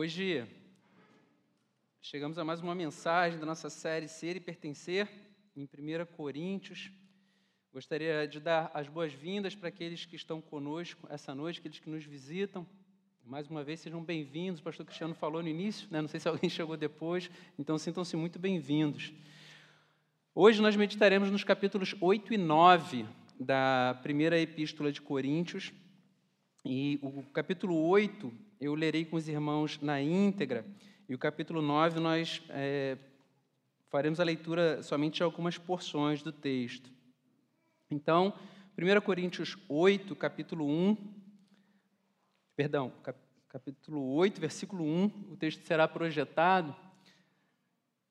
Hoje chegamos a mais uma mensagem da nossa série Ser e Pertencer, em 1 Coríntios. Gostaria de dar as boas-vindas para aqueles que estão conosco essa noite, aqueles que nos visitam. Mais uma vez, sejam bem-vindos. O pastor Cristiano falou no início, né? não sei se alguém chegou depois, então sintam-se muito bem-vindos. Hoje nós meditaremos nos capítulos 8 e 9 da primeira epístola de Coríntios. E o capítulo 8 eu lerei com os irmãos na íntegra, e o capítulo 9 nós é, faremos a leitura somente de algumas porções do texto. Então, 1 Coríntios 8, capítulo 1, perdão, capítulo 8, versículo 1, o texto será projetado.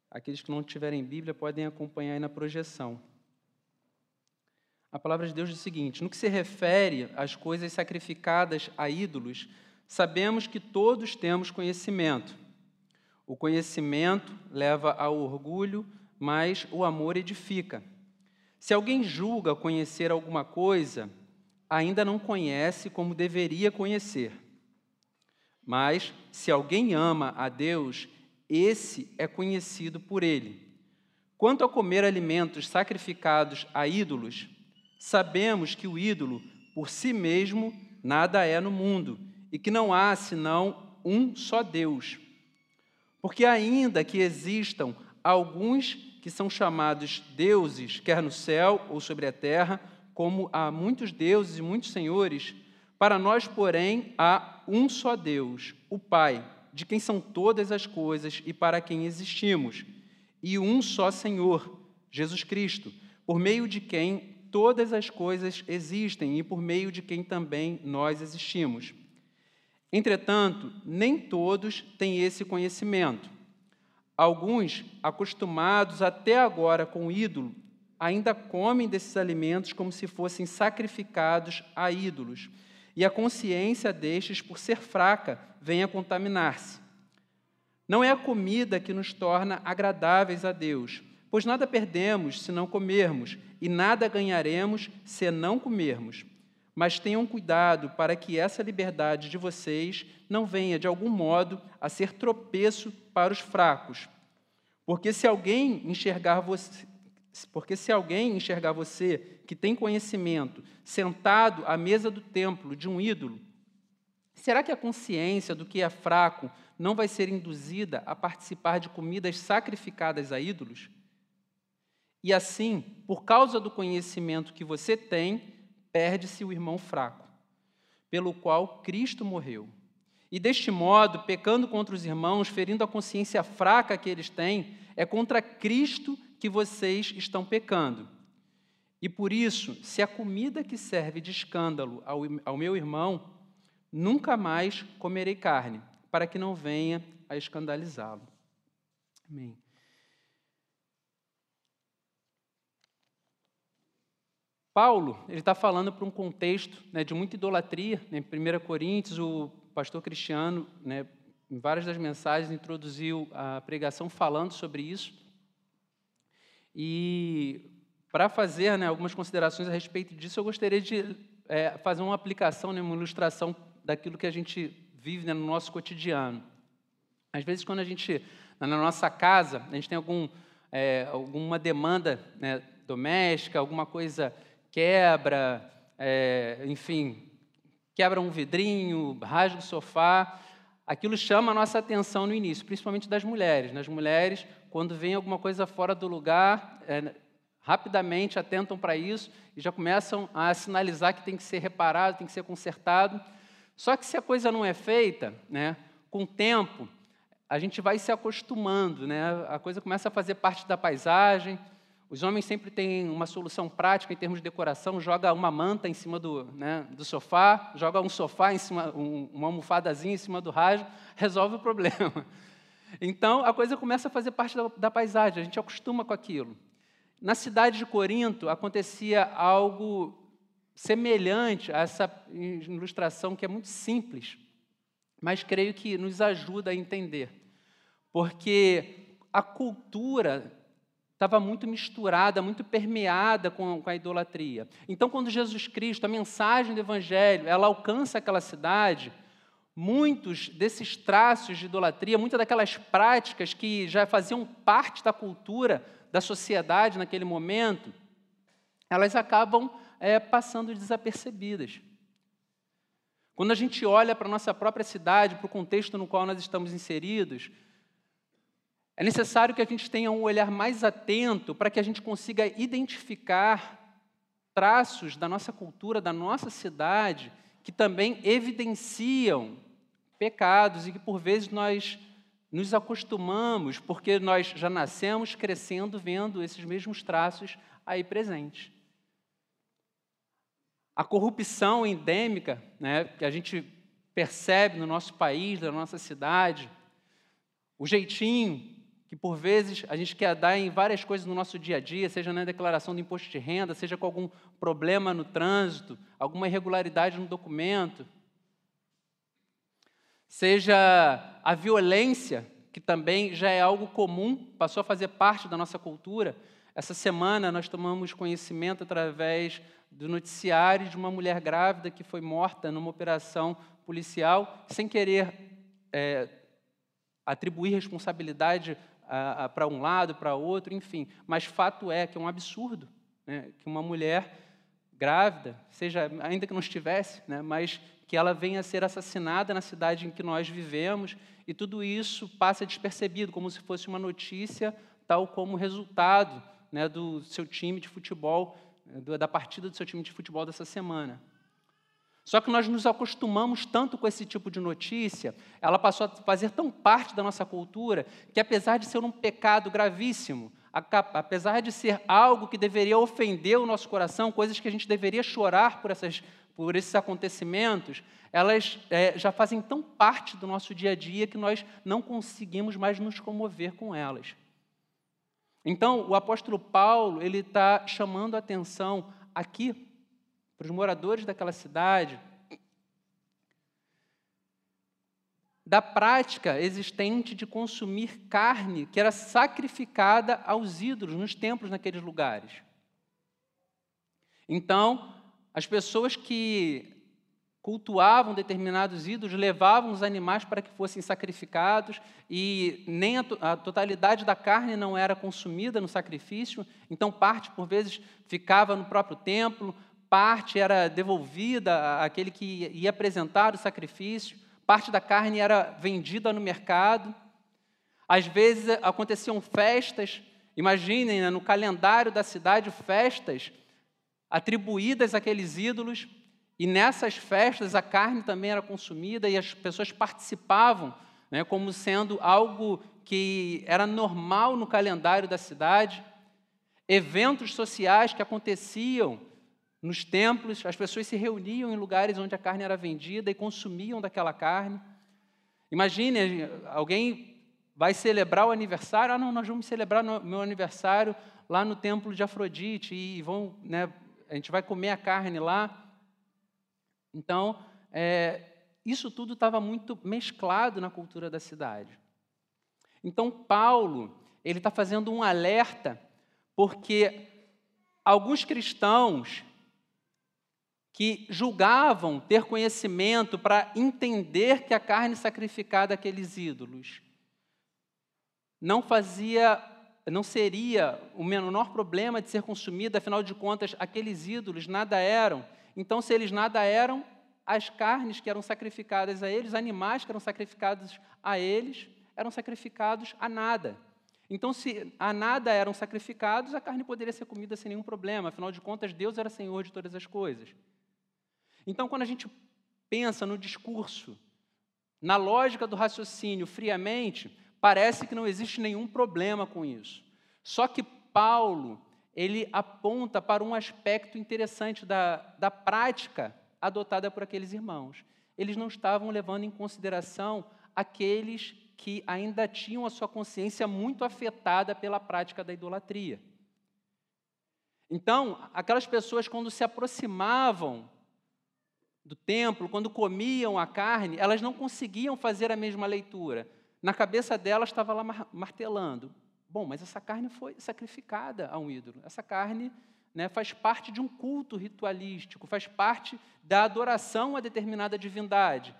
Aqueles que não tiverem Bíblia podem acompanhar aí na projeção. A palavra de Deus diz o seguinte: no que se refere às coisas sacrificadas a ídolos, sabemos que todos temos conhecimento. O conhecimento leva ao orgulho, mas o amor edifica. Se alguém julga conhecer alguma coisa, ainda não conhece como deveria conhecer. Mas, se alguém ama a Deus, esse é conhecido por ele. Quanto a comer alimentos sacrificados a ídolos, sabemos que o ídolo, por si mesmo, nada é no mundo e que não há senão um só Deus. Porque, ainda que existam alguns que são chamados deuses, quer no céu ou sobre a terra, como há muitos deuses e muitos senhores, para nós, porém, há um só Deus, o Pai, de quem são todas as coisas e para quem existimos, e um só Senhor, Jesus Cristo, por meio de quem todas as coisas existem e por meio de quem também nós existimos. Entretanto, nem todos têm esse conhecimento. Alguns, acostumados até agora com o ídolo, ainda comem desses alimentos como se fossem sacrificados a ídolos, e a consciência destes, por ser fraca, vem a contaminar-se. Não é a comida que nos torna agradáveis a Deus, pois nada perdemos se não comermos, e nada ganharemos se não comermos. Mas tenham cuidado para que essa liberdade de vocês não venha, de algum modo, a ser tropeço para os fracos. Porque se alguém enxergar você, porque se alguém enxergar você que tem conhecimento sentado à mesa do templo de um ídolo, será que a consciência do que é fraco não vai ser induzida a participar de comidas sacrificadas a ídolos? E assim, por causa do conhecimento que você tem, perde-se o irmão fraco, pelo qual Cristo morreu. E deste modo, pecando contra os irmãos, ferindo a consciência fraca que eles têm, é contra Cristo que vocês estão pecando. E por isso, se a comida que serve de escândalo ao, ao meu irmão, nunca mais comerei carne, para que não venha a escandalizá-lo. Amém. Paulo, ele está falando para um contexto né, de muita idolatria. Né, em 1 Coríntios, o pastor Cristiano, né, em várias das mensagens, introduziu a pregação falando sobre isso. E para fazer né, algumas considerações a respeito disso, eu gostaria de é, fazer uma aplicação, né, uma ilustração daquilo que a gente vive né, no nosso cotidiano. Às vezes, quando a gente, na nossa casa, a gente tem algum, é, alguma demanda né, doméstica, alguma coisa quebra, é, enfim, quebra um vidrinho, rasga o sofá. Aquilo chama a nossa atenção no início, principalmente das mulheres. Nas mulheres, quando vem alguma coisa fora do lugar, é, rapidamente atentam para isso e já começam a sinalizar que tem que ser reparado, tem que ser consertado. Só que se a coisa não é feita, né, com o tempo, a gente vai se acostumando, né? a coisa começa a fazer parte da paisagem, os homens sempre têm uma solução prática em termos de decoração, joga uma manta em cima do, né, do sofá, joga um sofá em cima, um, uma almofadazinha em cima do rasgo, resolve o problema. Então a coisa começa a fazer parte da, da paisagem, a gente acostuma com aquilo. Na cidade de Corinto acontecia algo semelhante a essa ilustração que é muito simples, mas creio que nos ajuda a entender. Porque a cultura estava muito misturada, muito permeada com, com, a idolatria. Então, quando Jesus Cristo, a mensagem do Evangelho, ela alcança aquela cidade, muitos desses traços de idolatria, muitas daquelas práticas que já faziam parte da cultura da sociedade naquele momento, elas acabam é, passando desapercebidas. Quando a gente olha para a nossa própria cidade, para o contexto no qual nós estamos inseridos, é necessário que a gente tenha um olhar mais atento para que a gente consiga identificar traços da nossa cultura, da nossa cidade, que também evidenciam pecados e que por vezes nós nos acostumamos, porque nós já nascemos crescendo vendo esses mesmos traços aí presentes. A corrupção endêmica, né, que a gente percebe no nosso país, na nossa cidade, o jeitinho que por vezes a gente quer dar em várias coisas no nosso dia a dia, seja na declaração do imposto de renda, seja com algum problema no trânsito, alguma irregularidade no documento, seja a violência, que também já é algo comum, passou a fazer parte da nossa cultura. Essa semana nós tomamos conhecimento através do noticiário de uma mulher grávida que foi morta numa operação policial, sem querer é, atribuir responsabilidade para um lado, para outro, enfim. Mas fato é que é um absurdo né, que uma mulher grávida, seja ainda que não estivesse, né, mas que ela venha a ser assassinada na cidade em que nós vivemos, e tudo isso passa despercebido, como se fosse uma notícia, tal como resultado né, do seu time de futebol da partida do seu time de futebol dessa semana. Só que nós nos acostumamos tanto com esse tipo de notícia, ela passou a fazer tão parte da nossa cultura, que apesar de ser um pecado gravíssimo, apesar de ser algo que deveria ofender o nosso coração, coisas que a gente deveria chorar por, essas, por esses acontecimentos, elas é, já fazem tão parte do nosso dia a dia que nós não conseguimos mais nos comover com elas. Então, o apóstolo Paulo ele está chamando a atenção aqui para os moradores daquela cidade da prática existente de consumir carne que era sacrificada aos ídolos nos templos naqueles lugares. Então, as pessoas que cultuavam determinados ídolos, levavam os animais para que fossem sacrificados e nem a, a, totalidade da carne não era consumida no sacrifício, então parte por vezes ficava no próprio templo, parte era devolvida àquele que ia apresentar o sacrifício, parte da carne era vendida no mercado. Às vezes aconteciam festas, imaginem né, no calendário da cidade festas atribuídas àqueles ídolos e nessas festas a carne também era consumida e as pessoas participavam, né, como sendo algo que era normal no calendário da cidade. Eventos sociais que aconteciam nos templos, as pessoas se reuniam em lugares onde a carne era vendida e consumiam daquela carne. Imagine, alguém vai celebrar o aniversário, ah, não, nós vamos celebrar o meu aniversário lá no templo de Afrodite e vão, né, a gente vai comer a carne lá. Então, é, isso tudo estava muito mesclado na cultura da cidade. Então, Paulo, ele está fazendo um alerta, porque alguns cristãos que julgavam ter conhecimento para entender que a carne sacrificada àqueles ídolos não fazia, não seria o menor problema de ser consumida, afinal de contas, aqueles ídolos nada eram então, se eles nada eram, as carnes que eram sacrificadas a eles, animais que eram sacrificados a eles, eram sacrificados a nada. Então, se a nada eram sacrificados, a carne poderia ser comida sem nenhum problema, afinal de contas, Deus era Senhor de todas as coisas. Então, quando a gente pensa no discurso, na lógica do raciocínio friamente, parece que não existe nenhum problema com isso. Só que Paulo, ele aponta para um aspecto interessante da, da prática adotada por aqueles irmãos. Eles não estavam levando em consideração aqueles que ainda tinham a sua consciência muito afetada pela prática da idolatria. Então, aquelas pessoas, quando se aproximavam do templo, quando comiam a carne, elas não conseguiam fazer a mesma leitura. Na cabeça delas estava lá martelando: Bom, mas essa carne foi sacrificada a um ídolo. Essa carne né, faz parte de um culto ritualístico, faz parte da adoração a determinada divindade.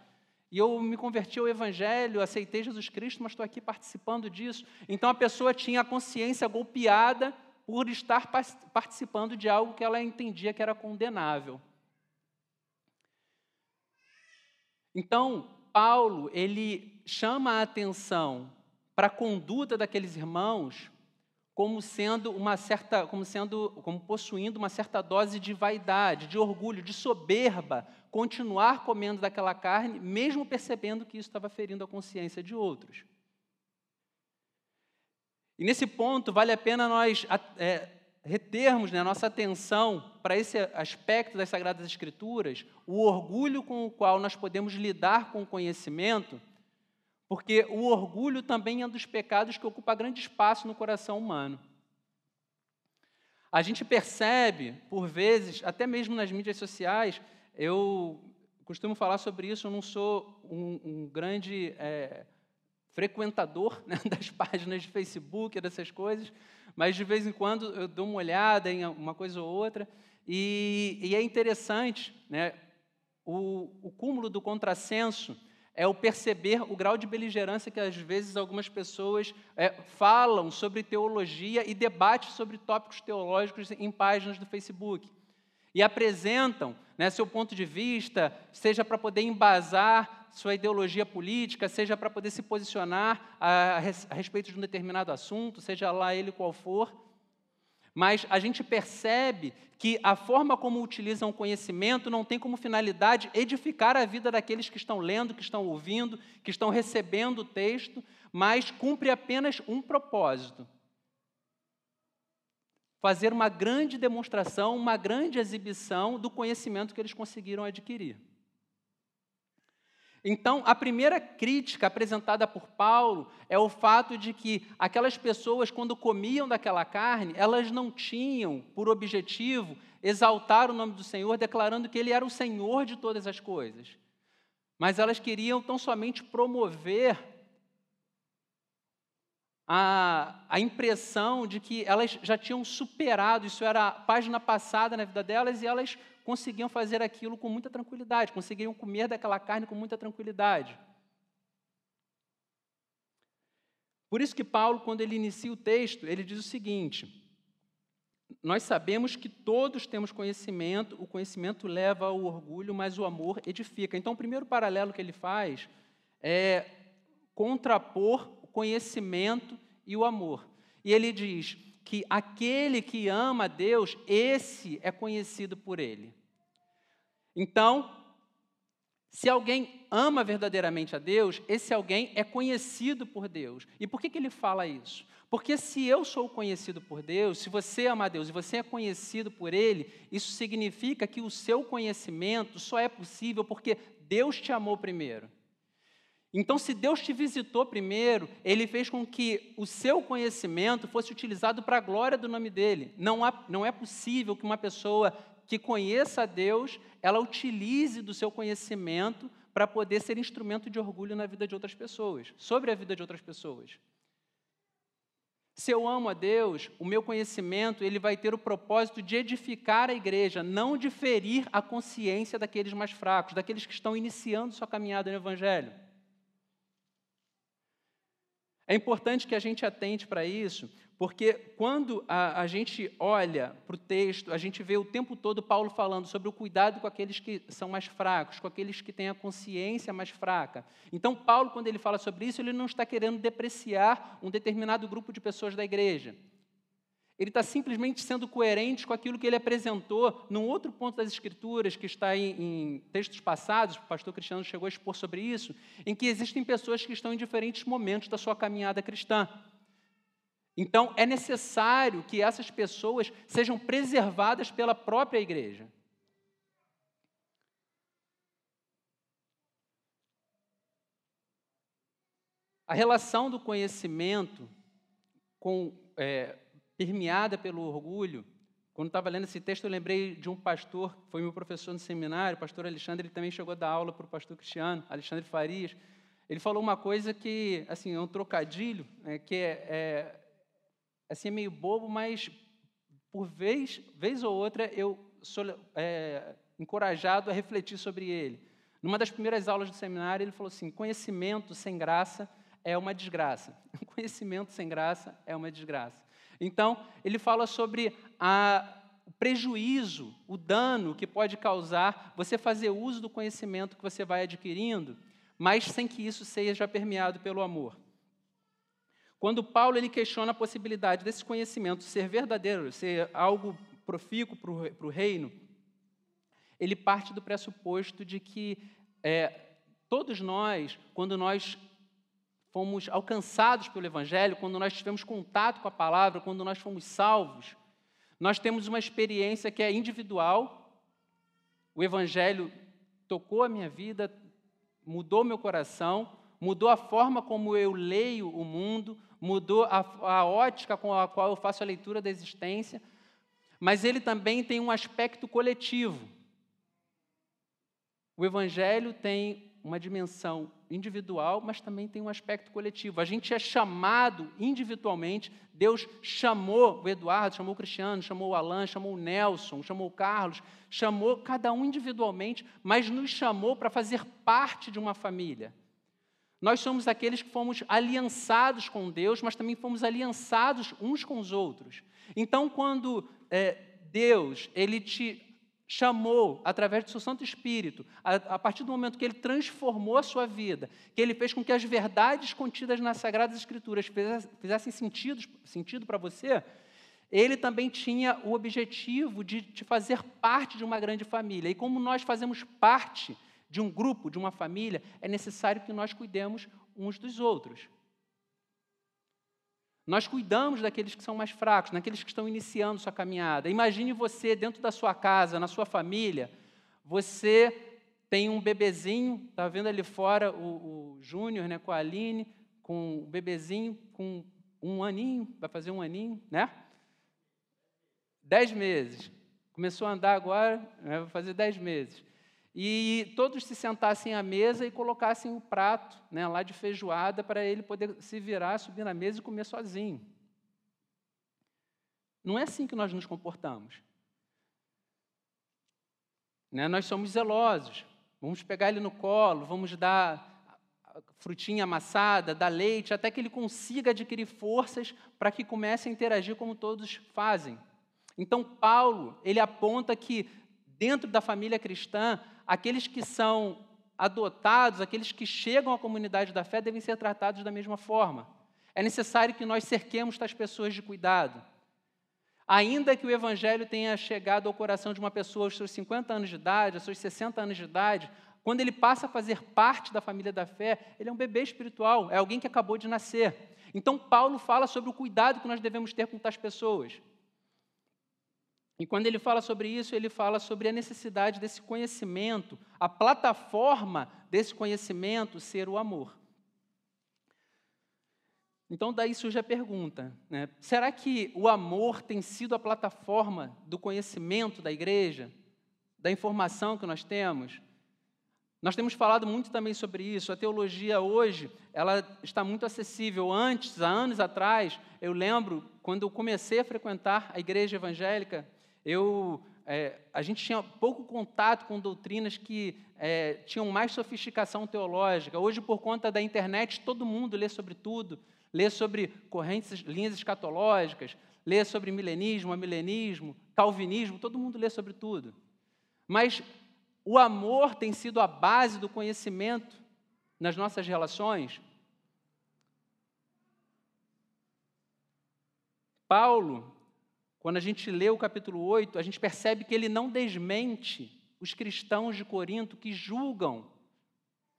e eu me converti ao Evangelho, aceitei Jesus Cristo, mas estou aqui participando disso. Então a pessoa tinha a consciência golpeada por estar participando de algo que ela entendia que era condenável. Então, Paulo, ele chama a atenção para a conduta daqueles irmãos como sendo uma certa, como sendo, como possuindo uma certa dose de vaidade, de orgulho, de soberba, continuar comendo daquela carne, mesmo percebendo que isso estava ferindo a consciência de outros. E nesse ponto, vale a pena nós é, retermos né, nossa atenção para esse aspecto das Sagradas Escrituras, o orgulho com o qual nós podemos lidar com o conhecimento, porque o orgulho também é um dos pecados que ocupa grande espaço no coração humano. A gente percebe, por vezes, até mesmo nas mídias sociais, eu costumo falar sobre isso, eu não sou um, um grande é, frequentador né, das páginas de Facebook, dessas coisas, mas de vez em quando eu dou uma olhada em uma coisa ou outra, e, e é interessante, né, o, o cúmulo do contrassenso é o perceber o grau de beligerância que às vezes algumas pessoas é, falam sobre teologia e debatem sobre tópicos teológicos em páginas do Facebook. E apresentam né, seu ponto de vista, seja para poder embasar sua ideologia política, seja para poder se posicionar a, a respeito de um determinado assunto, seja lá ele qual for. Mas a gente percebe que a forma como utilizam o conhecimento não tem como finalidade edificar a vida daqueles que estão lendo, que estão ouvindo, que estão recebendo o texto, mas cumpre apenas um propósito: fazer uma grande demonstração, uma grande exibição do conhecimento que eles conseguiram adquirir. Então, a primeira crítica apresentada por Paulo é o fato de que aquelas pessoas, quando comiam daquela carne, elas não tinham por objetivo exaltar o nome do Senhor, declarando que Ele era o Senhor de todas as coisas. Mas elas queriam tão somente promover a, a impressão de que elas já tinham superado, isso era a página passada na vida delas, e elas conseguiam fazer aquilo com muita tranquilidade, conseguiam comer daquela carne com muita tranquilidade. Por isso que Paulo, quando ele inicia o texto, ele diz o seguinte: Nós sabemos que todos temos conhecimento, o conhecimento leva ao orgulho, mas o amor edifica. Então, o primeiro paralelo que ele faz é contrapor o conhecimento e o amor. E ele diz que aquele que ama a Deus, esse é conhecido por ele. Então, se alguém ama verdadeiramente a Deus, esse alguém é conhecido por Deus. E por que, que ele fala isso? Porque se eu sou conhecido por Deus, se você ama a Deus e você é conhecido por Ele, isso significa que o seu conhecimento só é possível porque Deus te amou primeiro. Então, se Deus te visitou primeiro, Ele fez com que o seu conhecimento fosse utilizado para a glória do nome dele. Não, há, não é possível que uma pessoa que conheça a Deus, ela utilize do seu conhecimento para poder ser instrumento de orgulho na vida de outras pessoas, sobre a vida de outras pessoas. Se eu amo a Deus, o meu conhecimento ele vai ter o propósito de edificar a igreja, não de ferir a consciência daqueles mais fracos, daqueles que estão iniciando sua caminhada no Evangelho. É importante que a gente atente para isso, porque quando a, a gente olha para o texto, a gente vê o tempo todo Paulo falando sobre o cuidado com aqueles que são mais fracos, com aqueles que têm a consciência mais fraca. Então, Paulo, quando ele fala sobre isso, ele não está querendo depreciar um determinado grupo de pessoas da igreja. Ele está simplesmente sendo coerente com aquilo que ele apresentou num outro ponto das Escrituras, que está em, em, textos passados, o pastor Cristiano chegou a expor sobre isso, em que existem pessoas que estão em diferentes momentos da sua caminhada cristã. Então, é necessário que essas pessoas sejam preservadas pela própria igreja. A relação do conhecimento com, é, permeada pelo orgulho. Quando estava lendo esse texto, eu lembrei de um pastor, que foi meu professor no seminário, o pastor Alexandre, ele também chegou a dar aula para o pastor Cristiano, Alexandre Farias. Ele falou uma coisa que, assim, é um trocadilho, né, que é, é assim, é meio bobo, mas por vez, vez ou outra eu sou é, encorajado a refletir sobre ele. Numa das primeiras aulas do seminário, ele falou assim: conhecimento sem graça é uma desgraça. Conhecimento sem graça é uma desgraça. Então, ele fala sobre a, o prejuízo, o dano que pode causar você fazer uso do conhecimento que você vai adquirindo, mas sem que isso seja permeado pelo amor. Quando Paulo ele questiona a possibilidade desse conhecimento ser verdadeiro, ser algo profícuo para o reino, ele parte do pressuposto de que é, todos nós, quando nós fomos alcançados pelo Evangelho, quando nós tivemos contato com a palavra, quando nós fomos salvos, nós temos uma experiência que é individual. O Evangelho tocou a minha vida, mudou meu coração, mudou a forma como eu leio o mundo, mudou a, a ótica com a qual eu faço a leitura da existência, mas ele também tem um aspecto coletivo. O Evangelho tem uma dimensão individual, mas também tem um aspecto coletivo. A gente é chamado individualmente. Deus chamou o Eduardo, chamou o Cristiano, chamou o Alan, chamou o Nelson, chamou o Carlos, chamou cada um individualmente, mas nos chamou para fazer parte de uma família. Nós somos aqueles que fomos aliançados com Deus, mas também fomos aliançados uns com os outros. Então, quando é, Deus ele te chamou através do seu Santo Espírito, a, a, partir do momento que ele transformou a sua vida, que ele fez com que as verdades contidas nas Sagradas Escrituras fizessem sentido, sentido para você, ele também tinha o objetivo de te fazer parte de uma grande família. E como nós fazemos parte de um grupo, de uma família, é necessário que nós cuidemos uns dos outros. Nós cuidamos daqueles que são mais fracos, daqueles que estão iniciando sua caminhada. Imagine você dentro da sua casa, na sua família, você tem um bebezinho, está vendo ali fora o, o Júnior né, com a Aline, com o bebezinho com um aninho, vai fazer um aninho, né? Dez meses. Começou a andar agora, né, vai fazer dez meses e todos se sentassem à mesa e colocassem o prato né, lá de feijoada para ele poder se virar, subir na mesa e comer sozinho. Não é assim que nós nos comportamos. Né, nós somos zelosos. Vamos pegar ele no colo, vamos dar frutinha amassada, dar leite, até que ele consiga adquirir forças para que comece a interagir como todos fazem. Então, Paulo, ele aponta que dentro da família cristã, aqueles que são adotados, aqueles que chegam à comunidade da fé, devem ser tratados da mesma forma. É necessário que nós cerquemos tais pessoas de cuidado. Ainda que o Evangelho tenha chegado ao coração de uma pessoa aos seus 50 anos de idade, aos seus 60 anos de idade, quando ele passa a fazer parte da família da fé, ele é um bebê espiritual, é alguém que acabou de nascer. Então, Paulo fala sobre o cuidado que nós devemos ter com tais pessoas. E quando ele fala sobre isso, ele fala sobre a necessidade desse conhecimento, a plataforma desse conhecimento ser o amor. Então, daí surge a pergunta: né? será que o amor tem sido a plataforma do conhecimento da igreja, da informação que nós temos? Nós temos falado muito também sobre isso. A teologia hoje, ela está muito acessível. Antes, há anos atrás, eu lembro quando eu comecei a frequentar a igreja evangélica, eu, é, a gente tinha pouco contato com doutrinas que é, tinham mais sofisticação teológica. Hoje, por conta da internet, todo mundo lê sobre tudo, lê sobre correntes, linhas escatológicas, lê sobre milenismo, amilenismo, calvinismo, todo mundo lê sobre tudo. Mas o amor tem sido a base do conhecimento nas nossas relações. Paulo, quando a gente lê o capítulo 8, a gente percebe que ele não desmente os cristãos de Corinto que julgam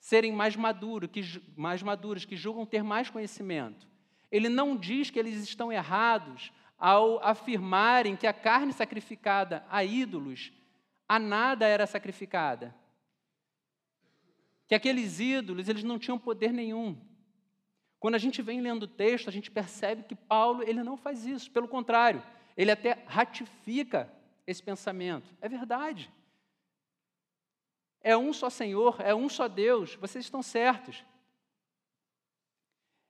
serem mais maduros, que, mais maduros, que julgam ter mais conhecimento. Ele não diz que eles estão errados ao afirmarem que a carne sacrificada a ídolos, a nada era sacrificada. Que aqueles ídolos, eles não tinham poder nenhum. Quando a gente vem lendo o texto, a gente percebe que Paulo, ele não faz isso, pelo contrário, ele até ratifica esse pensamento. É verdade. É um só Senhor, é um só Deus, vocês estão certos.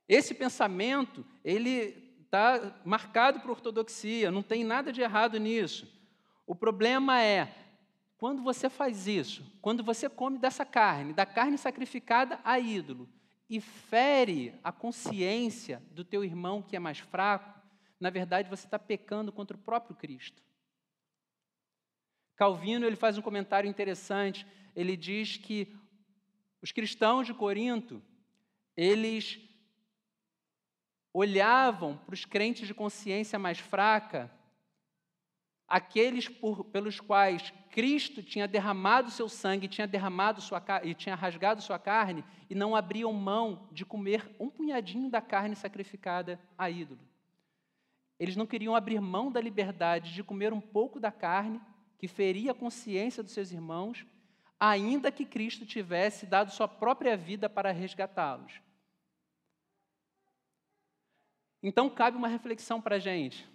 Esse pensamento, ele está marcado por ortodoxia, não tem nada de errado nisso. O problema é Quando você faz isso, quando você come dessa carne, da carne sacrificada a ídolo, e fere a consciência do teu irmão que é mais fraco, na verdade você está pecando contra o próprio Cristo. Calvino ele faz um comentário interessante. Ele diz que os cristãos de Corinto eles olhavam para os crentes de consciência mais fraca, aqueles por, pelos quais Cristo tinha derramado seu sangue, tinha derramado sua e tinha rasgado sua carne, e não abriam mão de comer um punhadinho da carne sacrificada a ídolo. Eles não queriam abrir mão da liberdade de comer um pouco da carne que feria a consciência dos seus irmãos, ainda que Cristo tivesse dado sua própria vida para resgatá-los. Então cabe uma reflexão para a gente.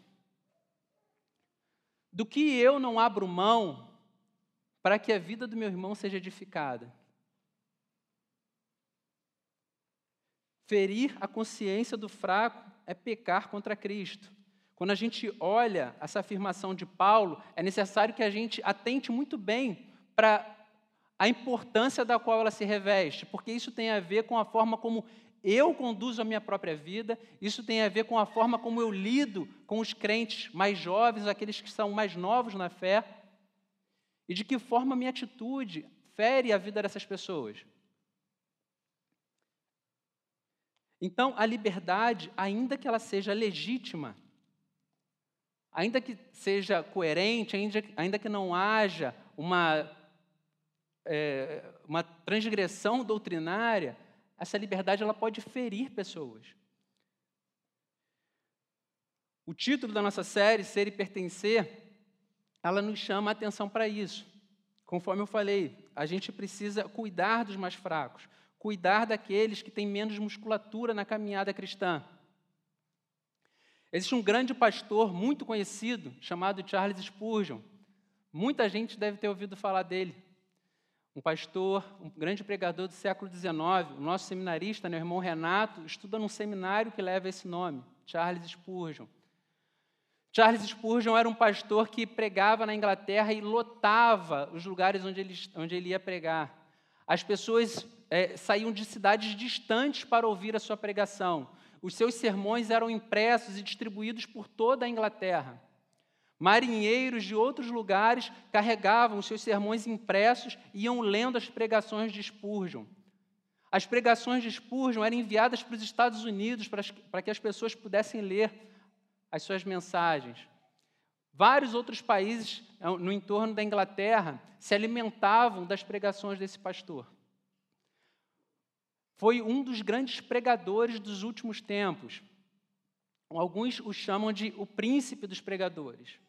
Do que eu não abro mão para que a vida do meu irmão seja edificada? Ferir a consciência do fraco é pecar contra Cristo. Quando a gente olha essa afirmação de Paulo, é necessário que a gente atente muito bem para a importância da qual ela se reveste, porque isso tem a ver com a forma como eu conduzo a minha própria vida, isso tem a ver com a forma como eu lido com os crentes mais jovens, aqueles que são mais novos na fé, e de que forma minha atitude fere a vida dessas pessoas. Então, a liberdade, ainda que ela seja legítima, ainda que seja coerente, ainda, ainda que não haja uma, é, uma transgressão doutrinária, essa liberdade ela pode ferir pessoas. O título da nossa série, Ser e Pertencer, ela nos chama a atenção para isso. Conforme eu falei, a gente precisa cuidar dos mais fracos, cuidar daqueles que têm menos musculatura na caminhada cristã. Existe um grande pastor muito conhecido chamado Charles Spurgeon. Muita gente deve ter ouvido falar dele um pastor, um grande pregador do século XIX, o nosso seminarista, meu irmão Renato, estuda num seminário que leva esse nome, Charles Spurgeon. Charles Spurgeon era um pastor que pregava na Inglaterra e lotava os lugares onde ele, onde ele ia pregar. As pessoas é, saíam de cidades distantes para ouvir a sua pregação. Os seus sermões eram impressos e distribuídos por toda a Inglaterra. Marinheiros de outros lugares carregavam os seus sermões impressos e iam lendo as pregações de Spurgeon. As pregações de Spurgeon eram enviadas para os Estados Unidos para que as pessoas pudessem ler as suas mensagens. Vários outros países eh, no entorno da Inglaterra se alimentavam das pregações desse pastor. Foi um dos grandes pregadores dos últimos tempos. Alguns o chamam de o príncipe dos pregadores.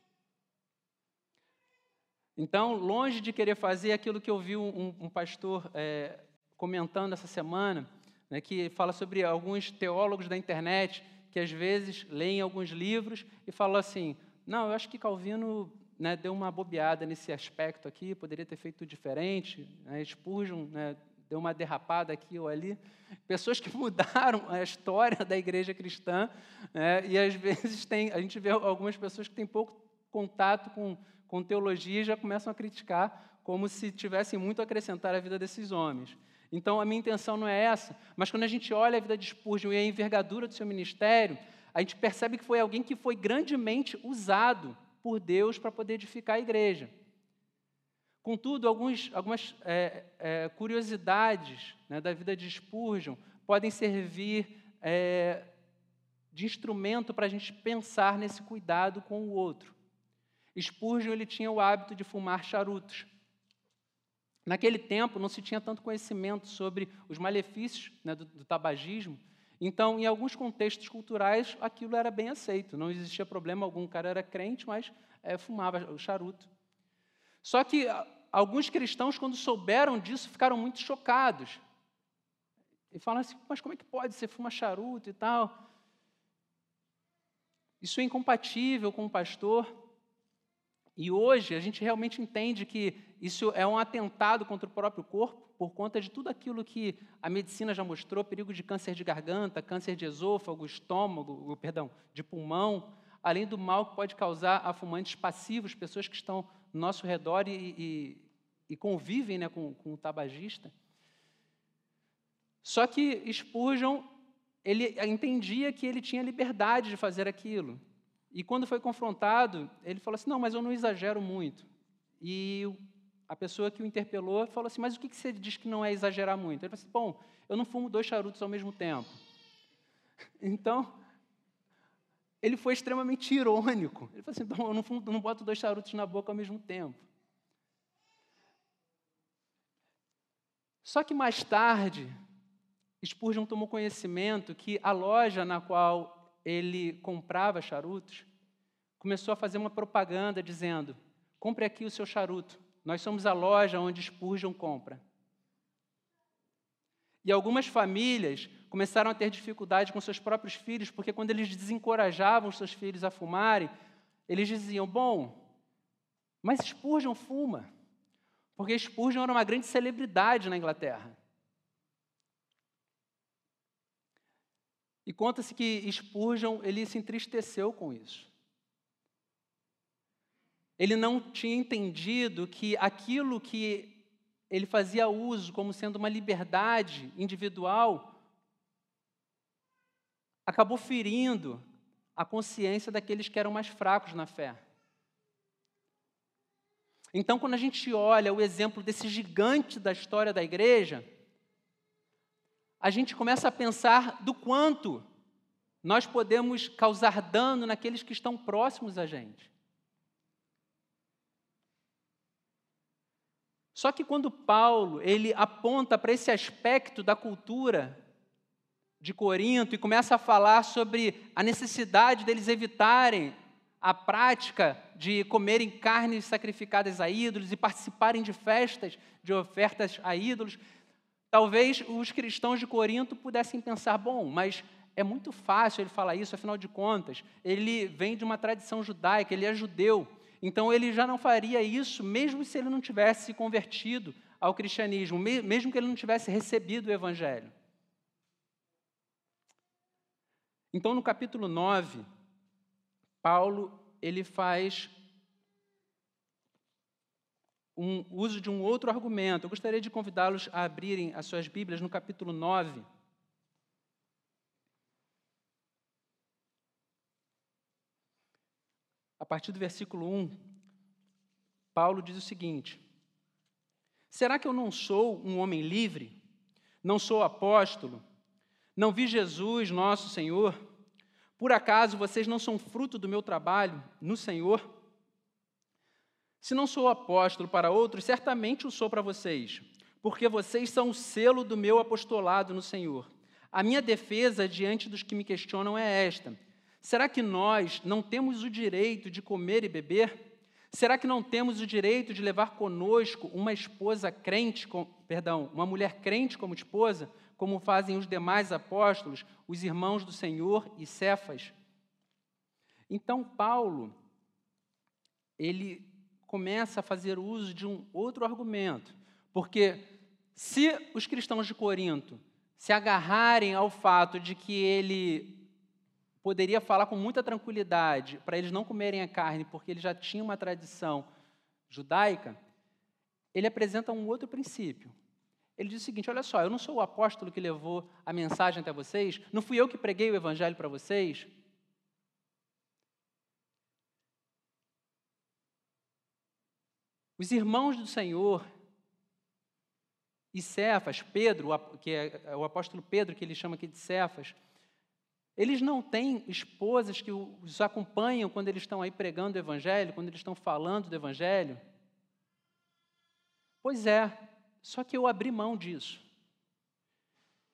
Então, longe de querer fazer aquilo que eu vi um, um pastor é, comentando essa semana, né, que fala sobre alguns teólogos da internet que às vezes leem alguns livros e falam assim: não, eu acho que Calvino né, deu uma bobeada nesse aspecto aqui, poderia ter feito diferente. Né, Spurgeon né, deu uma derrapada aqui ou ali. Pessoas que mudaram a história da igreja cristã, né, e às vezes tem, a gente vê algumas pessoas que têm pouco contato com com teologia e já começam a criticar como se tivessem muito a acrescentar à vida desses homens. Então, a minha intenção não é essa, mas quando a gente olha a vida de Spurgeon e a envergadura do seu ministério, a gente percebe que foi alguém que foi grandemente usado por Deus para poder edificar a igreja. Contudo, alguns, algumas é, é, curiosidades né, da vida de Spurgeon podem servir é, de instrumento para a gente pensar nesse cuidado com o outro. Spurgeon ele tinha o hábito de fumar charutos. Naquele tempo não se tinha tanto conhecimento sobre os malefícios né, do, do tabagismo, então, em alguns contextos culturais, aquilo era bem aceito, não existia problema algum. O cara era crente, mas é, fumava o charuto. Só que alguns cristãos, quando souberam disso, ficaram muito chocados. E falaram assim: mas como é que pode? Você fuma charuto e tal? Isso é incompatível com o pastor. E hoje a gente realmente entende que isso é um atentado contra o próprio corpo, por conta de tudo aquilo que a medicina já mostrou, perigo de câncer de garganta, câncer de esôfago, estômago, perdão, de pulmão, além do mal que pode causar a fumantes passivos, pessoas que estão no nosso redor e, e e convivem né, com, com o tabagista. Só que Spurgeon, ele entendia que ele tinha liberdade de fazer aquilo. E quando foi confrontado, ele falou assim: Não, mas eu não exagero muito. E a pessoa que o interpelou falou assim: Mas o que você diz que não é exagerar muito? Ele falou assim: Bom, eu não fumo dois charutos ao mesmo tempo. Então, ele foi extremamente irônico. Ele falou assim: Então, eu não, não boto dois charutos na boca ao mesmo tempo. Só que mais tarde, Spurgeon tomou conhecimento que a loja na qual ele comprava charutos começou a fazer uma propaganda dizendo: compre aqui o seu charuto. Nós somos a loja onde Spurgeon compra. E algumas famílias começaram a ter dificuldade com seus próprios filhos, porque quando eles desencorajavam seus filhos a fumarem, eles diziam: Bom, mas Spurgeon fuma. Porque Spurgeon era uma grande celebridade na Inglaterra. E conta-se que Spurgeon ele se entristeceu com isso. Ele não tinha entendido que aquilo que ele fazia uso como sendo uma liberdade individual acabou ferindo a consciência daqueles que eram mais fracos na fé. Então, quando a gente olha o exemplo desse gigante da história da igreja, a gente começa a pensar do quanto nós podemos causar dano naqueles que estão próximos a gente. Só que quando Paulo ele aponta para esse aspecto da cultura de Corinto e começa a falar sobre a necessidade deles evitarem a prática de comerem carnes sacrificadas a ídolos e participarem de festas de ofertas a ídolos, Talvez os cristãos de Corinto pudessem pensar: bom, mas é muito fácil ele falar isso, afinal de contas, ele vem de uma tradição judaica, ele é judeu. Então ele já não faria isso, mesmo se ele não tivesse se convertido ao cristianismo, mesmo que ele não tivesse recebido o evangelho. Então no capítulo 9, Paulo ele faz um uso de um outro argumento. Eu gostaria de convidá-los a abrirem as suas Bíblias no capítulo 9. A partir do versículo 1, Paulo diz o seguinte: Será que eu não sou um homem livre? Não sou apóstolo? Não vi Jesus, nosso Senhor? Por acaso vocês não são fruto do meu trabalho no Senhor? Se não sou apóstolo para outros, certamente o sou para vocês, porque vocês são o selo do meu apostolado no Senhor. A minha defesa diante dos que me questionam é esta: será que nós não temos o direito de comer e beber? Será que não temos o direito de levar conosco uma esposa crente, com, perdão, uma mulher crente como esposa, como fazem os demais apóstolos, os irmãos do Senhor e Cefas? Então Paulo ele começa a fazer uso de um outro argumento. Porque se os cristãos de Corinto se agarrarem ao fato de que ele poderia falar com muita tranquilidade para eles não comerem a carne, porque ele já tinha uma tradição judaica, ele apresenta um outro princípio. Ele diz o seguinte: olha só, eu não sou o apóstolo que levou a mensagem até vocês, não fui eu que preguei o evangelho para vocês, Os irmãos do Senhor e Cefas, Pedro, que é, é o apóstolo Pedro, que ele chama aqui de Cefas, eles não têm esposas que os acompanham quando eles estão aí pregando o Evangelho, quando eles estão falando do Evangelho? Pois é, só que eu abri mão disso.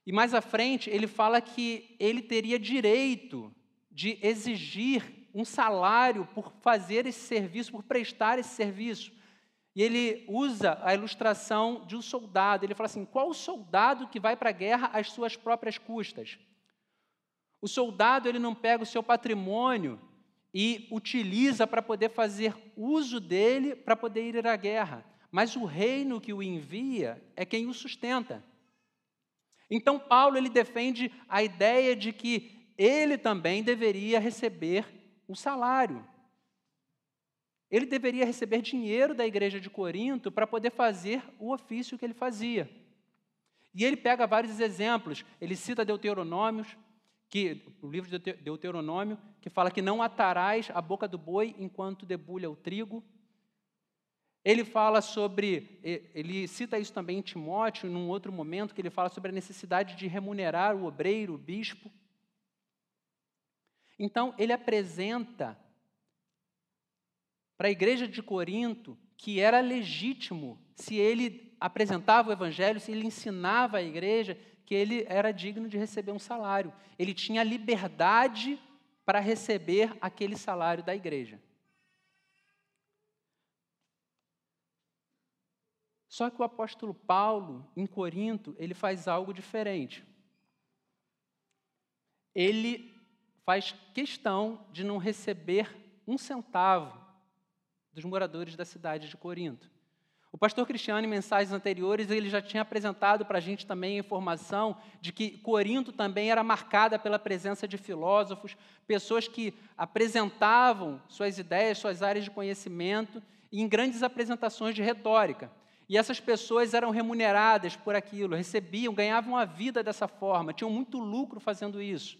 E mais à frente, ele fala que ele teria direito de exigir um salário por fazer esse serviço, por prestar esse serviço. E ele usa a ilustração de um soldado. Ele fala assim: qual soldado que vai para a guerra às suas próprias custas? O soldado ele não pega o seu patrimônio e utiliza para poder fazer uso dele para poder ir à guerra. Mas o reino que o envia é quem o sustenta. Então Paulo ele defende a ideia de que ele também deveria receber o salário. ele deveria receber dinheiro da igreja de Corinto para poder fazer o ofício que ele fazia. E ele pega vários exemplos, ele cita Deuteronômios, que o livro de Deuteronômio, que fala que não atarás a boca do boi enquanto debulha o trigo. Ele fala sobre, ele cita isso também em Timóteo, num outro momento, que ele fala sobre a necessidade de remunerar o obreiro, o bispo. Então, ele apresenta para a igreja de Corinto que era legítimo se ele apresentava o evangelho, se ele ensinava a igreja que ele era digno de receber um salário. Ele tinha liberdade para receber aquele salário da igreja. Só que o apóstolo Paulo, em Corinto, ele faz algo diferente. Ele faz questão de não receber um centavo dos moradores da cidade de Corinto. O pastor Cristiano, em mensagens anteriores, ele já tinha apresentado para a gente também a informação de que Corinto também era marcada pela presença de filósofos, pessoas que apresentavam suas ideias, suas áreas de conhecimento em grandes apresentações de retórica. E essas pessoas eram remuneradas por aquilo, recebiam, ganhavam a vida dessa forma, tinham muito lucro fazendo isso.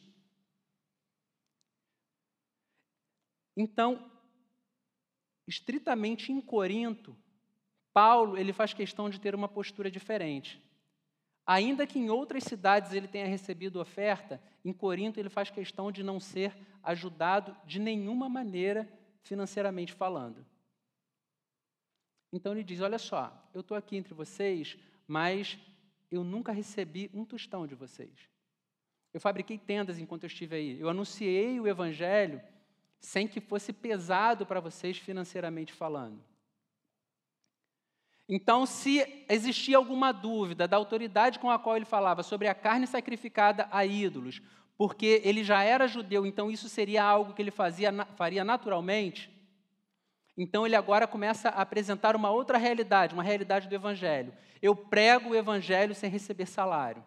Então, estritamente em Corinto, Paulo ele faz questão de ter uma postura diferente. Ainda que em outras cidades ele tenha recebido oferta, em Corinto ele faz questão de não ser ajudado de nenhuma maneira financeiramente falando. Então ele diz: Olha só, eu estou aqui entre vocês, mas eu nunca recebi um tostão de vocês. Eu fabriquei tendas enquanto eu estive aí. Eu anunciei o evangelho sem que fosse pesado para vocês financeiramente falando. Então, se existia alguma dúvida da autoridade com a qual ele falava sobre a carne sacrificada a ídolos, porque ele já era judeu, então isso seria algo que ele fazia, faria naturalmente, então ele agora começa a apresentar uma outra realidade, uma realidade do Evangelho. Eu prego o Evangelho sem receber salário.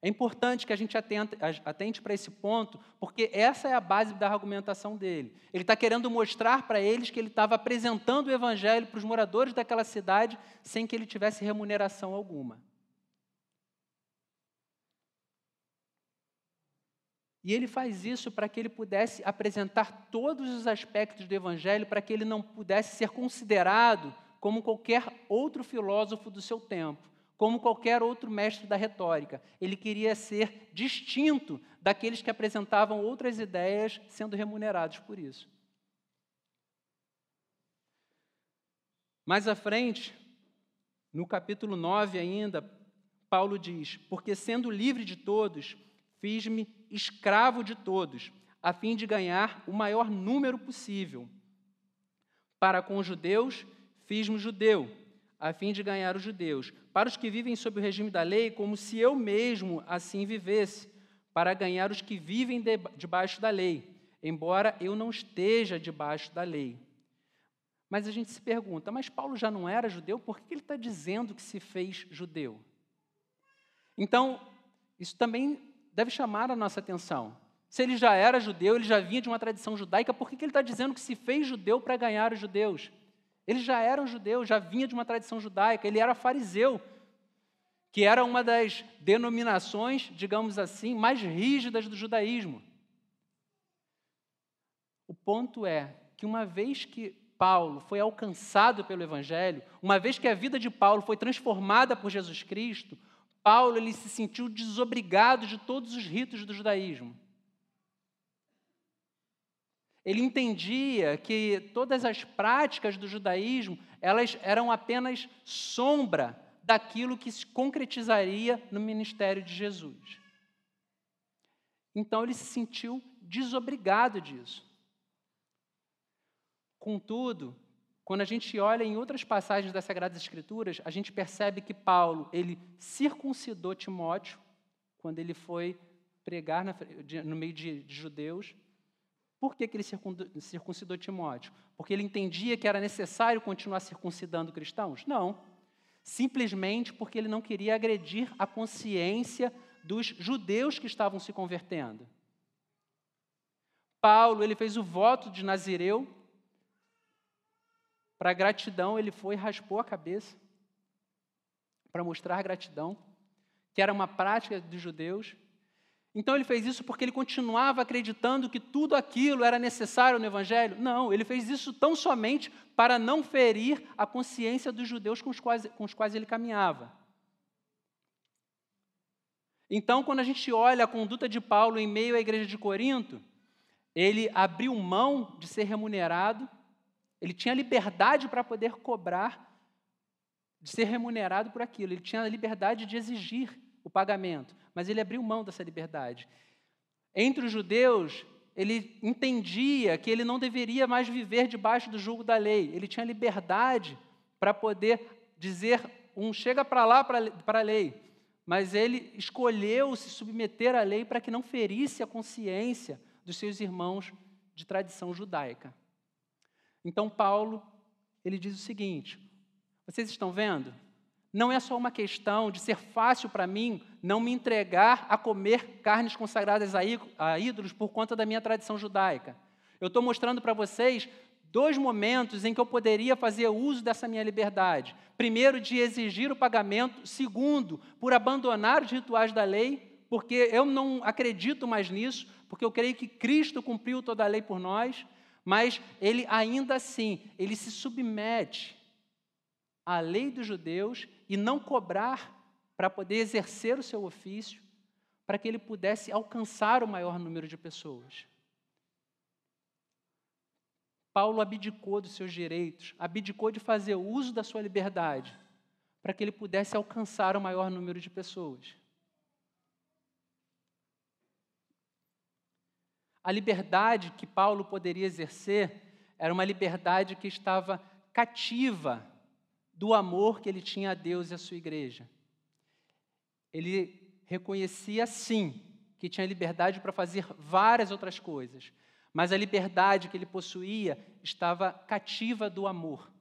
É importante que a gente atente, atente para esse ponto, porque essa é a base da argumentação dele. Ele está querendo mostrar para eles que ele estava apresentando o evangelho para os moradores daquela cidade sem que ele tivesse remuneração alguma. E ele faz isso para que ele pudesse apresentar todos os aspectos do evangelho, para que ele não pudesse ser considerado como qualquer outro filósofo do seu tempo como qualquer outro mestre da retórica. Ele queria ser distinto daqueles que apresentavam outras ideias, sendo remunerados por isso. Mais à frente, no capítulo 9 ainda, Paulo diz: Porque sendo livre de todos, fiz-me escravo de todos, a fim de ganhar o maior número possível. Para com os judeus, fiz-me judeu a fim de ganhar os judeus. Para os que vivem sob o regime da lei, como se eu mesmo assim vivesse, para ganhar os que vivem de, debaixo da lei, embora eu não esteja debaixo da lei. Mas a gente se pergunta, mas Paulo já não era judeu, por que ele está dizendo que se fez judeu? Então, isso também deve chamar a nossa atenção. Se ele já era judeu, ele já vinha de uma tradição judaica, por que ele está dizendo que se fez judeu para ganhar os judeus? Ele já era um judeu, já vinha de uma tradição judaica, ele era fariseu, que era uma das denominações, digamos assim, mais rígidas do judaísmo. O ponto é que uma vez que Paulo foi alcançado pelo evangelho, uma vez que a vida de Paulo foi transformada por Jesus Cristo, Paulo ele se sentiu desobrigado de todos os ritos do judaísmo. Ele entendia que todas as práticas do judaísmo, elas eram apenas sombra daquilo que se concretizaria no ministério de Jesus. Então ele se sentiu desobrigado disso. Contudo, quando a gente olha em outras passagens das Sagradas Escrituras, a gente percebe que Paulo, ele circuncidou Timóteo quando ele foi pregar no meio de judeus, por que, que ele circuncidou Timóteo? Porque ele entendia que era necessário continuar circuncidando cristãos? Não. Simplesmente porque ele não queria agredir a consciência dos judeus que estavam se convertendo. Paulo, ele fez o voto de Nazireu, Para gratidão, ele foi e raspou a cabeça para mostrar gratidão, que era uma prática dos judeus. Então ele fez isso porque ele continuava acreditando que tudo aquilo era necessário no Evangelho? Não, ele fez isso tão somente para não ferir a consciência dos judeus com os quais, com os quais ele caminhava. Então, quando a gente olha a conduta de Paulo em meio à igreja de Corinto, ele abriu mão de ser remunerado, ele tinha liberdade para poder cobrar, de ser remunerado por aquilo, ele tinha a liberdade de exigir o pagamento, mas ele abriu mão dessa liberdade. Entre os judeus, ele entendia que ele não deveria mais viver debaixo do jugo da lei, ele tinha liberdade para poder dizer um chega para lá para a lei, mas ele escolheu se submeter à lei para que não ferisse a consciência dos seus irmãos de tradição judaica. Então Paulo, ele diz o seguinte: Vocês estão vendo? Não é só uma questão de ser fácil para mim não me entregar a comer carnes consagradas a ídolos por conta da minha tradição judaica. Eu estou mostrando para vocês dois momentos em que eu poderia fazer uso dessa minha liberdade. Primeiro, de exigir o pagamento. Segundo, por abandonar os rituais da lei, porque eu não acredito mais nisso, porque eu creio que Cristo cumpriu toda a lei por nós, mas ele ainda assim, ele se submete à lei dos judeus e não cobrar para poder exercer o seu ofício, para que ele pudesse alcançar o maior número de pessoas. Paulo abdicou dos seus direitos, abdicou de fazer uso da sua liberdade, para que ele pudesse alcançar o maior número de pessoas. A liberdade que Paulo poderia exercer era uma liberdade que estava cativa do amor que ele tinha a Deus e a sua igreja. Ele reconhecia, sim, que tinha liberdade para fazer várias outras coisas, mas a liberdade que ele possuía estava cativa do amor,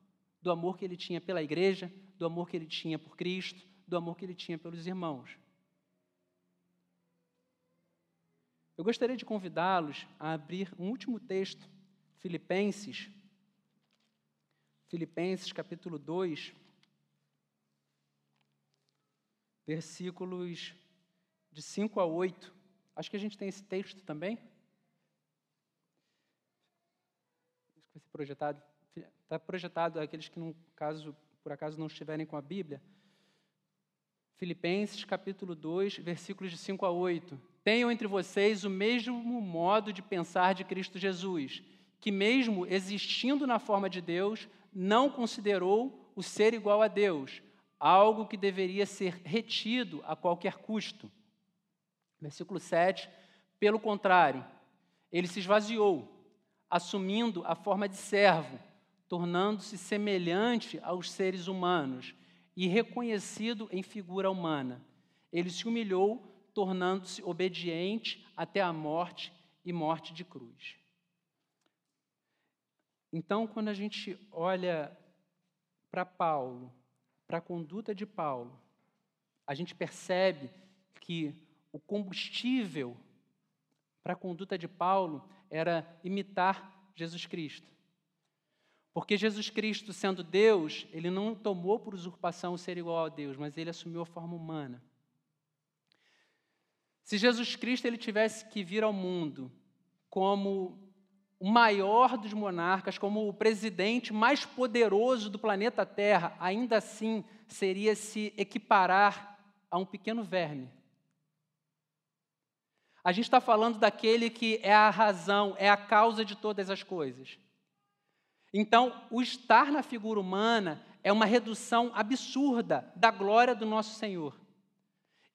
do amor que ele tinha pela igreja, do amor que ele tinha por Cristo, do amor que ele tinha pelos irmãos. Eu gostaria de convidá-los a abrir um último texto, Filipenses, Filipenses capítulo 2, versículos de 5 a 8. Acho que a gente tem esse texto também. vai ser projetado. Está projetado aqueles que, no caso, por acaso não estiverem com a Bíblia. Filipenses capítulo 2, versículos de 5 a 8. Tenham entre vocês o mesmo modo de pensar de Cristo Jesus, que mesmo existindo na forma de Deus, não considerou o ser igual a Deus, algo que deveria ser retido a qualquer custo. Versículo 7. Pelo contrário, ele se esvaziou, assumindo a forma de servo, tornando-se semelhante aos seres humanos e reconhecido em figura humana. Ele se humilhou, tornando-se obediente até a morte e morte de cruz. Então, quando a gente olha para Paulo, para a conduta de Paulo, a gente percebe que o combustível para a conduta de Paulo era imitar Jesus Cristo. Porque Jesus Cristo, sendo Deus, ele não tomou por usurpação o ser igual a Deus, mas ele assumiu a forma humana. Se Jesus Cristo ele tivesse que vir ao mundo como o maior dos monarcas, como o presidente mais poderoso do planeta Terra, ainda assim seria se equiparar a um pequeno verme. A gente está falando daquele que é a razão, é a causa de todas as coisas. Então, o estar na figura humana é uma redução absurda da glória do nosso Senhor.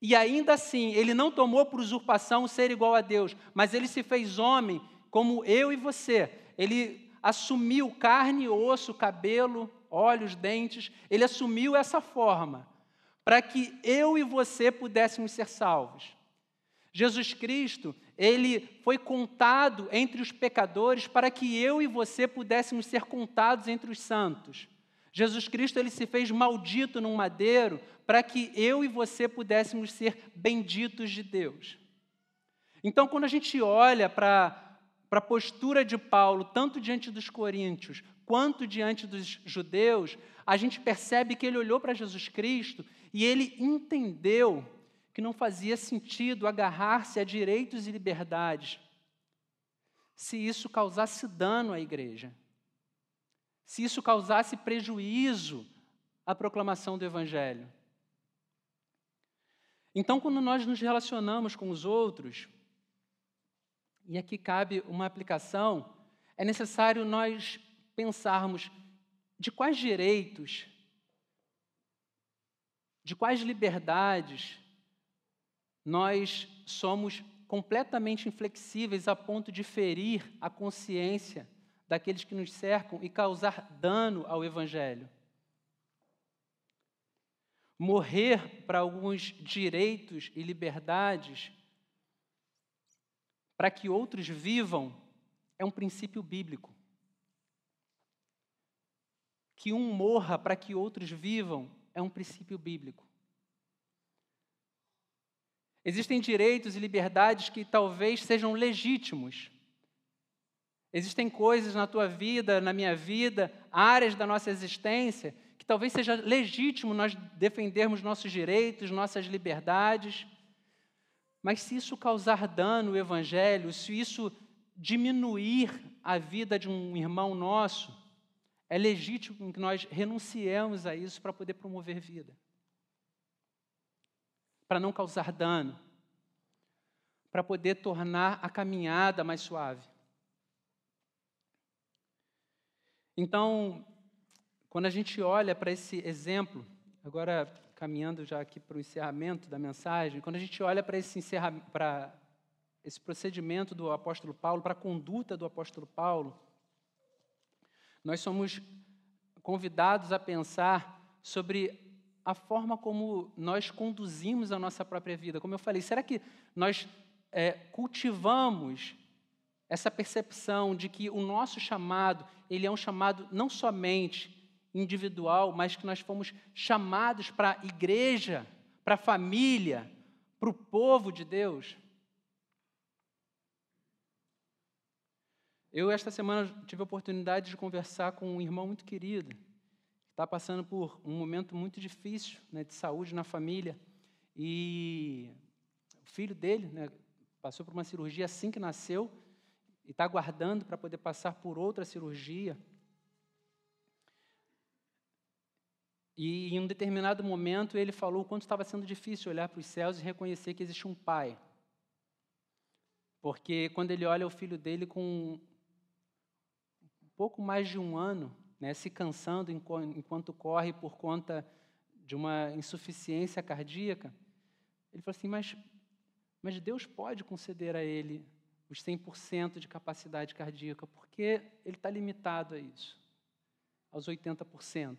E ainda assim, ele não tomou por usurpação ser igual a Deus, mas ele se fez homem como eu e você. Ele assumiu carne, osso, cabelo, olhos, dentes, ele assumiu essa forma para que eu e você pudéssemos ser salvos. Jesus Cristo, ele foi contado entre os pecadores para que eu e você pudéssemos ser contados entre os santos. Jesus Cristo, ele se fez maldito num madeiro para que eu e você pudéssemos ser benditos de Deus. Então, quando a gente olha para a postura de Paulo, tanto diante dos coríntios, quanto diante dos judeus, a gente percebe que ele olhou para Jesus Cristo e ele entendeu que não fazia sentido agarrar-se a direitos e liberdades se isso causasse dano à igreja, se isso causasse prejuízo à proclamação do Evangelho. Então, quando nós nos relacionamos com os outros, e aqui cabe uma aplicação, é necessário nós pensarmos de quais direitos, de quais liberdades nós somos completamente inflexíveis a ponto de ferir a consciência daqueles que nos cercam e causar dano ao Evangelho. Morrer para alguns direitos e liberdades para que outros vivam é um princípio bíblico. Que um morra para que outros vivam é um princípio bíblico. Existem direitos e liberdades que talvez sejam legítimos. Existem coisas na tua vida, na minha vida, áreas da nossa existência, que talvez seja legítimo nós defendermos nossos direitos, nossas liberdades. Mas se isso causar dano ao Evangelho, se isso diminuir a vida de um irmão nosso, é legítimo que nós renunciemos a isso para poder promover vida para não causar dano, para poder tornar a caminhada mais suave. Então, quando a gente olha para esse exemplo, agora caminhando já aqui para o encerramento da mensagem, quando a gente olha para esse, para esse procedimento do apóstolo Paulo, para a conduta do apóstolo Paulo, nós somos convidados a pensar sobre a forma como nós conduzimos a nossa própria vida. Como eu falei, será que nós é, cultivamos essa percepção de que o nosso chamado, ele é um chamado não somente individual, mas que nós fomos chamados para a igreja, para a família, para o povo de Deus? Eu, esta semana, tive a oportunidade de conversar com um irmão muito querido, está passando por um momento muito difícil né, de saúde na família. E o filho dele né, passou por uma cirurgia assim que nasceu e está aguardando para poder passar por outra cirurgia. E em um determinado momento ele falou o quanto estava sendo difícil olhar para os céus e reconhecer que existe um pai. Porque quando ele olha o filho dele com um pouco mais de um ano, né, se cansando enquanto corre por conta de uma insuficiência cardíaca. Ele falou assim: mas, mas Deus pode conceder a ele os 100% de capacidade cardíaca, porque ele está limitado a isso, aos 80%.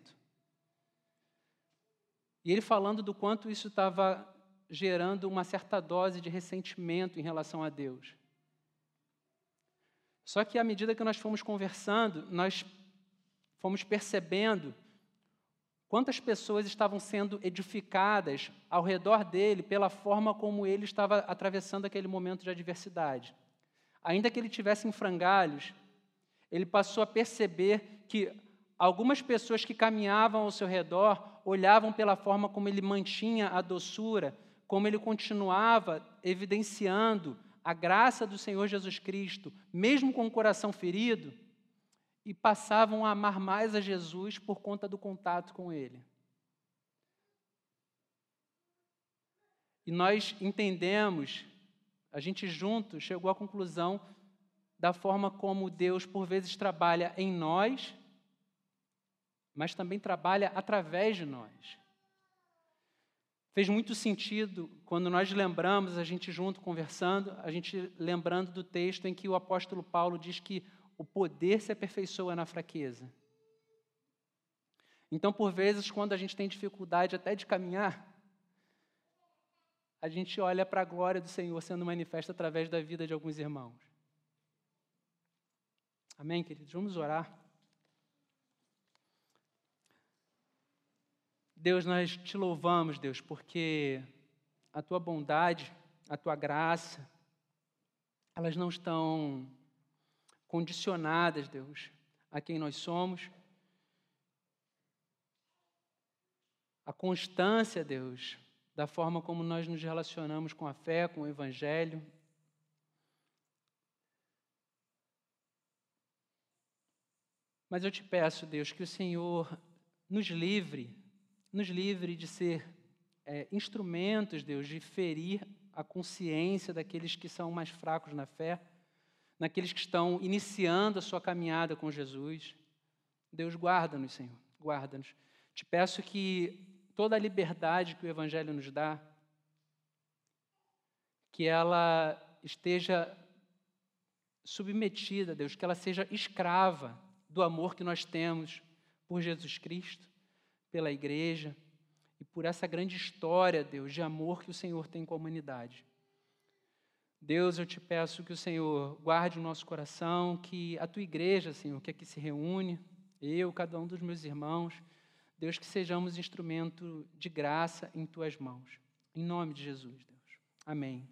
E ele falando do quanto isso estava gerando uma certa dose de ressentimento em relação a Deus. Só que à medida que nós fomos conversando, nós fomos percebendo quantas pessoas estavam sendo edificadas ao redor dele pela forma como ele estava atravessando aquele momento de adversidade. Ainda que ele tivesse em frangalhos, ele passou a perceber que algumas pessoas que caminhavam ao seu redor olhavam pela forma como ele mantinha a doçura, como ele continuava evidenciando a graça do Senhor Jesus Cristo, mesmo com o coração ferido, e passavam a amar mais a Jesus por conta do contato com Ele. E nós entendemos, a gente junto chegou à conclusão da forma como Deus por vezes trabalha em nós, mas também trabalha através de nós. Fez muito sentido quando nós lembramos, a gente junto conversando, a gente lembrando do texto em que o apóstolo Paulo diz que o poder se aperfeiçoa na fraqueza. Então, por vezes, quando a gente tem dificuldade até de caminhar, a gente olha para a glória do Senhor sendo manifesta através da vida de alguns irmãos. Amém, queridos? Vamos orar. Deus, nós te louvamos, Deus, porque a tua bondade, a tua graça, elas não estão condicionadas, Deus, a quem nós somos. A constância, Deus, da forma como nós nos relacionamos com a fé, com o Evangelho. Mas eu te peço, Deus, que o Senhor nos livre, nos livre de ser é, instrumentos, Deus, de ferir a consciência daqueles que são mais fracos na fé, naqueles que estão iniciando a sua caminhada com Jesus. Deus, guarda-nos, Senhor, guarda-nos. Te peço que toda a liberdade que o Evangelho nos dá, que ela esteja submetida, Deus, que ela seja escrava do amor que nós temos por Jesus Cristo, pela igreja e por essa grande história, Deus, de amor que o Senhor tem com a humanidade. Deus, eu te peço que o Senhor guarde o nosso coração, que a tua igreja, Senhor, que aqui se reúne, eu, cada um dos meus irmãos, Deus, que sejamos instrumento de graça em tuas mãos. Em nome de Jesus, Deus. Amém.